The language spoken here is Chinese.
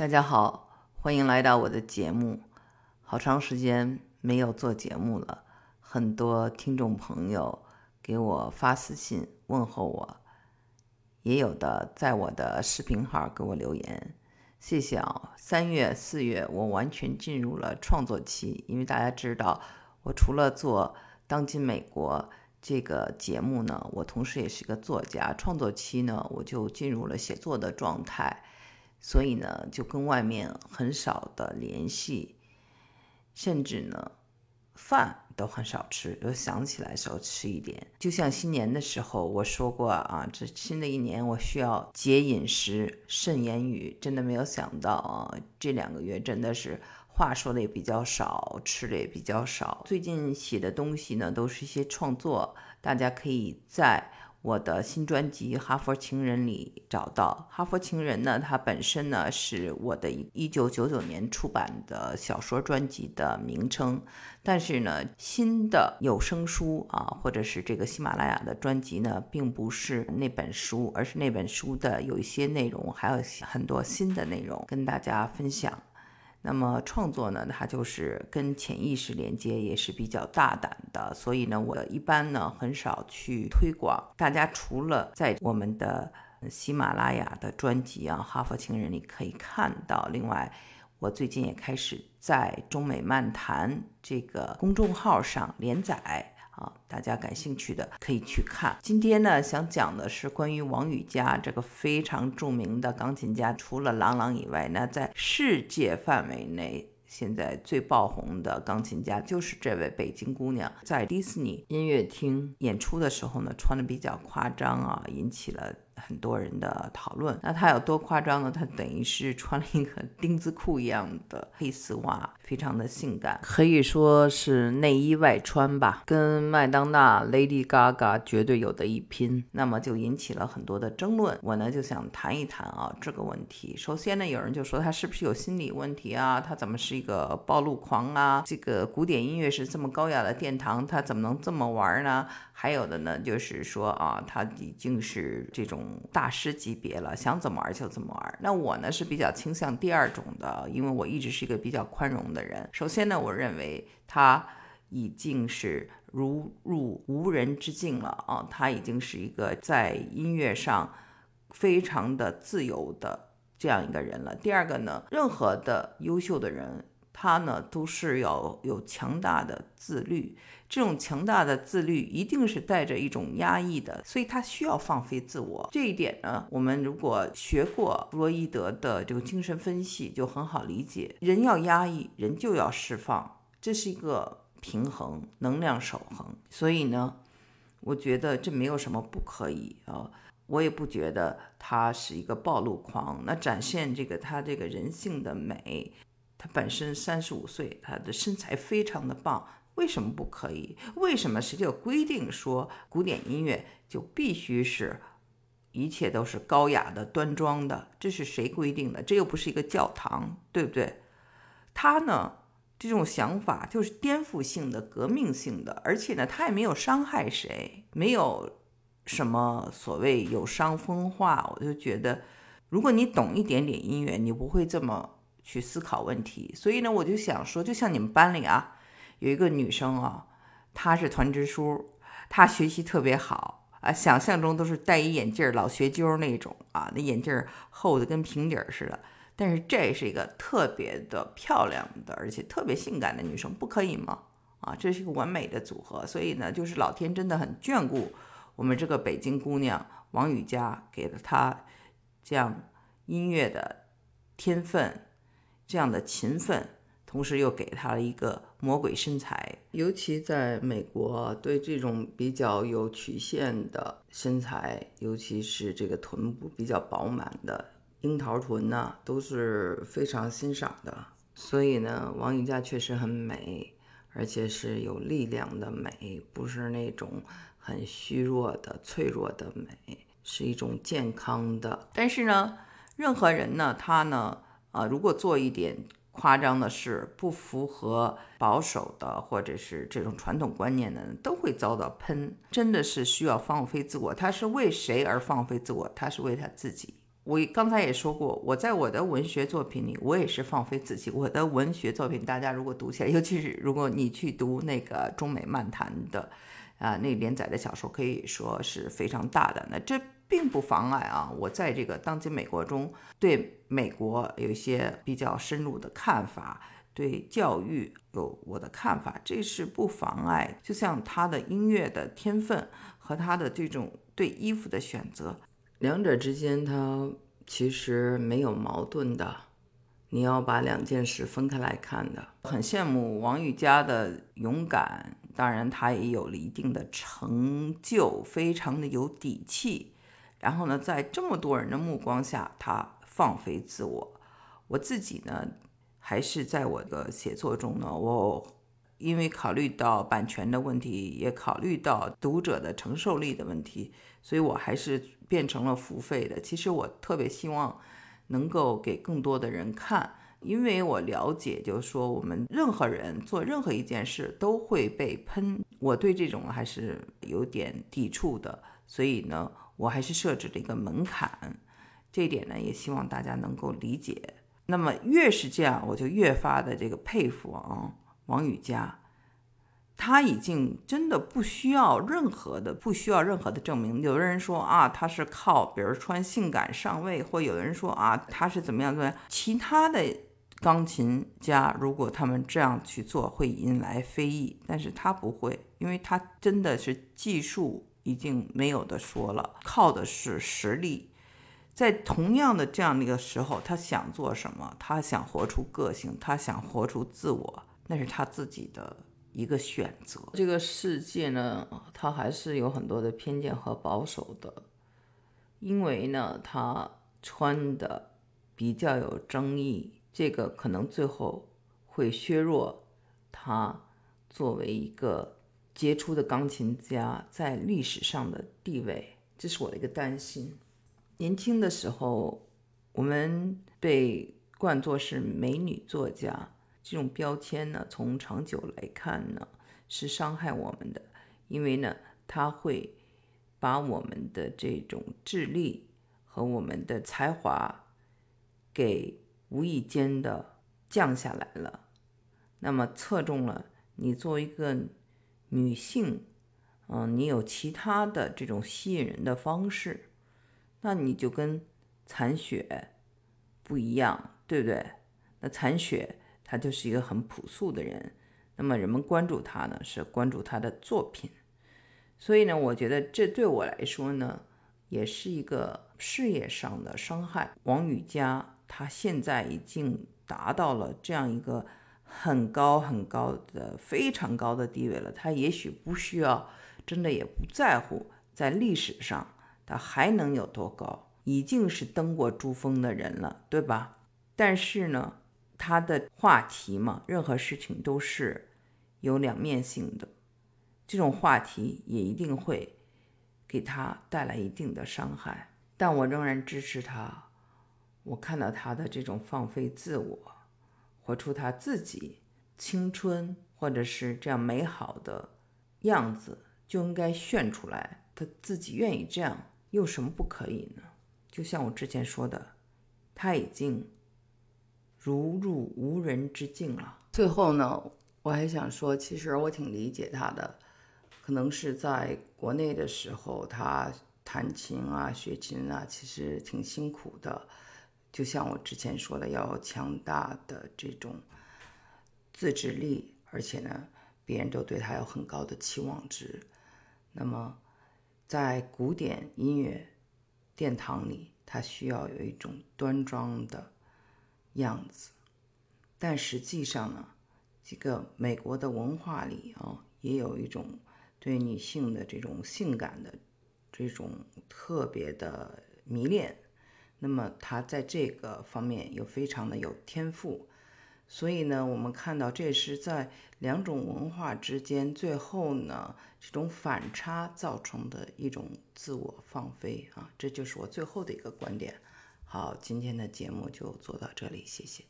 大家好，欢迎来到我的节目。好长时间没有做节目了，很多听众朋友给我发私信问候我，也有的在我的视频号给我留言。谢谢啊！三月、四月我完全进入了创作期，因为大家知道，我除了做《当今美国》这个节目呢，我同时也是一个作家。创作期呢，我就进入了写作的状态。所以呢，就跟外面很少的联系，甚至呢，饭都很少吃。就想起来时候吃一点。就像新年的时候我说过啊，这新的一年我需要节饮食、慎言语。真的没有想到啊，这两个月真的是话说的也比较少，吃的也比较少。最近写的东西呢，都是一些创作，大家可以在。我的新专辑《哈佛情人》里找到《哈佛情人》呢，它本身呢是我的一九九九年出版的小说专辑的名称，但是呢，新的有声书啊，或者是这个喜马拉雅的专辑呢，并不是那本书，而是那本书的有一些内容，还有很多新的内容跟大家分享。那么创作呢，它就是跟潜意识连接，也是比较大胆的。所以呢，我一般呢很少去推广。大家除了在我们的喜马拉雅的专辑啊《哈佛情人》里可以看到，另外我最近也开始在中美漫谈这个公众号上连载。啊，大家感兴趣的可以去看。今天呢，想讲的是关于王羽佳这个非常著名的钢琴家。除了郎朗以外，那在世界范围内现在最爆红的钢琴家就是这位北京姑娘。在迪士尼音乐厅演出的时候呢，穿的比较夸张啊，引起了。很多人的讨论，那他有多夸张呢？他等于是穿了一个丁字裤一样的黑丝袜，非常的性感，可以说是内衣外穿吧，跟麦当娜、Lady Gaga 绝对有的一拼。那么就引起了很多的争论。我呢就想谈一谈啊这个问题。首先呢，有人就说他是不是有心理问题啊？他怎么是一个暴露狂啊？这个古典音乐是这么高雅的殿堂，他怎么能这么玩呢？还有的呢，就是说啊，他已经是这种大师级别了，想怎么玩就怎么玩。那我呢是比较倾向第二种的，因为我一直是一个比较宽容的人。首先呢，我认为他已经是如入无人之境了啊，他已经是一个在音乐上非常的自由的这样一个人了。第二个呢，任何的优秀的人。他呢，都是要有强大的自律，这种强大的自律一定是带着一种压抑的，所以他需要放飞自我。这一点呢，我们如果学过弗洛伊德的这个精神分析，就很好理解。人要压抑，人就要释放，这是一个平衡，能量守恒。所以呢，我觉得这没有什么不可以啊，我也不觉得他是一个暴露狂。那展现这个他这个人性的美。他本身三十五岁，他的身材非常的棒，为什么不可以？为什么谁就规定说古典音乐就必须是一切都是高雅的、端庄的？这是谁规定的？这又不是一个教堂，对不对？他呢，这种想法就是颠覆性的、革命性的，而且呢，他也没有伤害谁，没有什么所谓有伤风化。我就觉得，如果你懂一点点音乐，你不会这么。去思考问题，所以呢，我就想说，就像你们班里啊，有一个女生啊，她是团支书，她学习特别好啊，想象中都是戴一眼镜老学究那种啊，那眼镜厚的跟平底儿似的。但是这是一个特别的漂亮的，而且特别性感的女生，不可以吗？啊，这是一个完美的组合。所以呢，就是老天真的很眷顾我们这个北京姑娘王雨佳，给了她这样音乐的天分。这样的勤奋，同时又给他了一个魔鬼身材。尤其在美国，对这种比较有曲线的身材，尤其是这个臀部比较饱满的樱桃臀呢，都是非常欣赏的。所以呢，王雨佳确实很美，而且是有力量的美，不是那种很虚弱的、脆弱的美，是一种健康的。但是呢，任何人呢，他呢。啊，如果做一点夸张的事，不符合保守的或者是这种传统观念的，都会遭到喷。真的是需要放飞自我。他是为谁而放飞自我？他是为他自己。我刚才也说过，我在我的文学作品里，我也是放飞自己。我的文学作品，大家如果读起来，尤其是如果你去读那个中美漫谈的，啊，那连载的小说，可以说是非常大的。那这并不妨碍啊，我在这个当今美国中，对美国有一些比较深入的看法，对教育有我的看法，这是不妨碍。就像他的音乐的天分和他的这种对衣服的选择。两者之间，他其实没有矛盾的。你要把两件事分开来看的。很羡慕王宇佳的勇敢，当然他也有了一定的成就，非常的有底气。然后呢，在这么多人的目光下，他放飞自我。我自己呢，还是在我的写作中呢，我。因为考虑到版权的问题，也考虑到读者的承受力的问题，所以我还是变成了付费的。其实我特别希望能够给更多的人看，因为我了解，就是说我们任何人做任何一件事都会被喷，我对这种还是有点抵触的。所以呢，我还是设置了一个门槛，这一点呢，也希望大家能够理解。那么越是这样，我就越发的这个佩服啊。王宇佳，他已经真的不需要任何的，不需要任何的证明。有的人说啊，他是靠，比如穿性感上位，或有的人说啊，他是怎么样怎么样。其他的钢琴家，如果他们这样去做，会引来非议，但是他不会，因为他真的是技术已经没有的说了，靠的是实力。在同样的这样的一个时候，他想做什么？他想活出个性，他想活出自我。那是他自己的一个选择。这个世界呢，他还是有很多的偏见和保守的，因为呢，他穿的比较有争议，这个可能最后会削弱他作为一个杰出的钢琴家在历史上的地位。这是我的一个担心。年轻的时候，我们被冠作是美女作家。这种标签呢，从长久来看呢，是伤害我们的，因为呢，它会把我们的这种智力和我们的才华给无意间的降下来了。那么，侧重了你作为一个女性，嗯，你有其他的这种吸引人的方式，那你就跟残雪不一样，对不对？那残雪。他就是一个很朴素的人，那么人们关注他呢，是关注他的作品，所以呢，我觉得这对我来说呢，也是一个事业上的伤害。王雨佳她现在已经达到了这样一个很高很高的、非常高的地位了，他也许不需要，真的也不在乎在历史上他还能有多高，已经是登过珠峰的人了，对吧？但是呢？他的话题嘛，任何事情都是有两面性的，这种话题也一定会给他带来一定的伤害。但我仍然支持他。我看到他的这种放飞自我，活出他自己青春或者是这样美好的样子，就应该炫出来。他自己愿意这样，有什么不可以呢？就像我之前说的，他已经。如入无人之境了。最后呢，我还想说，其实我挺理解他的，可能是在国内的时候，他弹琴啊、学琴啊，其实挺辛苦的。就像我之前说的，要强大的这种自制力，而且呢，别人都对他有很高的期望值。那么，在古典音乐殿堂里，他需要有一种端庄的。样子，但实际上呢，这个美国的文化里啊，也有一种对女性的这种性感的这种特别的迷恋。那么他在这个方面又非常的有天赋，所以呢，我们看到这是在两种文化之间，最后呢，这种反差造成的一种自我放飞啊，这就是我最后的一个观点。好，今天的节目就做到这里，谢谢。